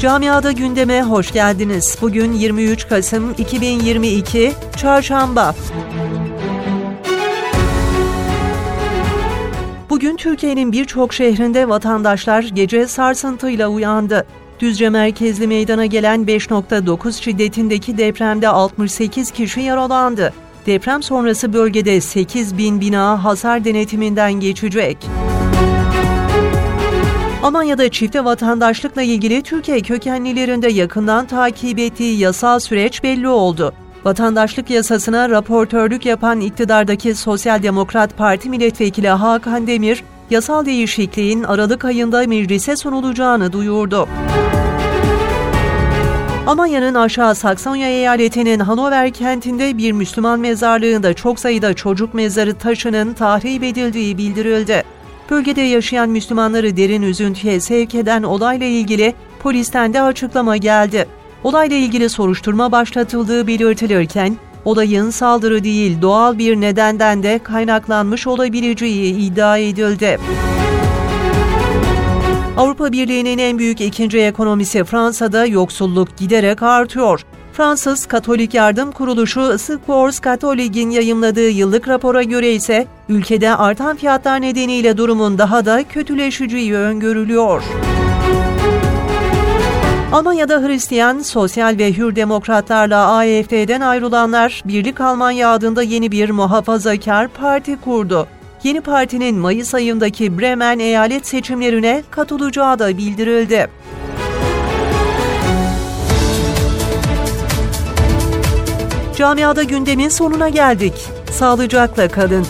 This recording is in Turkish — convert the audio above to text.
Camiada gündeme hoş geldiniz. Bugün 23 Kasım 2022 Çarşamba. Bugün Türkiye'nin birçok şehrinde vatandaşlar gece sarsıntıyla uyandı. Düzce merkezli meydana gelen 5.9 şiddetindeki depremde 68 kişi yaralandı. Deprem sonrası bölgede 8 bin bina hasar denetiminden geçecek. Almanya'da çifte vatandaşlıkla ilgili Türkiye kökenlilerinde yakından takip ettiği yasal süreç belli oldu. Vatandaşlık yasasına raportörlük yapan iktidardaki Sosyal Demokrat Parti milletvekili Hakan Demir, yasal değişikliğin Aralık ayında meclise sunulacağını duyurdu. Almanya'nın aşağı Saksonya eyaletinin Hanover kentinde bir Müslüman mezarlığında çok sayıda çocuk mezarı taşının tahrip edildiği bildirildi. Bölgede yaşayan Müslümanları derin üzüntüye sevk eden olayla ilgili polisten de açıklama geldi. Olayla ilgili soruşturma başlatıldığı belirtilirken, olayın saldırı değil doğal bir nedenden de kaynaklanmış olabileceği iddia edildi. Avrupa Birliği'nin en büyük ikinci ekonomisi Fransa'da yoksulluk giderek artıyor. Fransız Katolik Yardım Kuruluşu Secours Catholic'in yayımladığı yıllık rapora göre ise ülkede artan fiyatlar nedeniyle durumun daha da kötüleşeceği öngörülüyor. Almanya'da Hristiyan, Sosyal ve Hür Demokratlarla AFD'den ayrılanlar Birlik Almanya adında yeni bir muhafazakar parti kurdu. Yeni partinin Mayıs ayındaki Bremen eyalet seçimlerine katılacağı da bildirildi. Camiada gündemin sonuna geldik. Sağlıcakla kalın.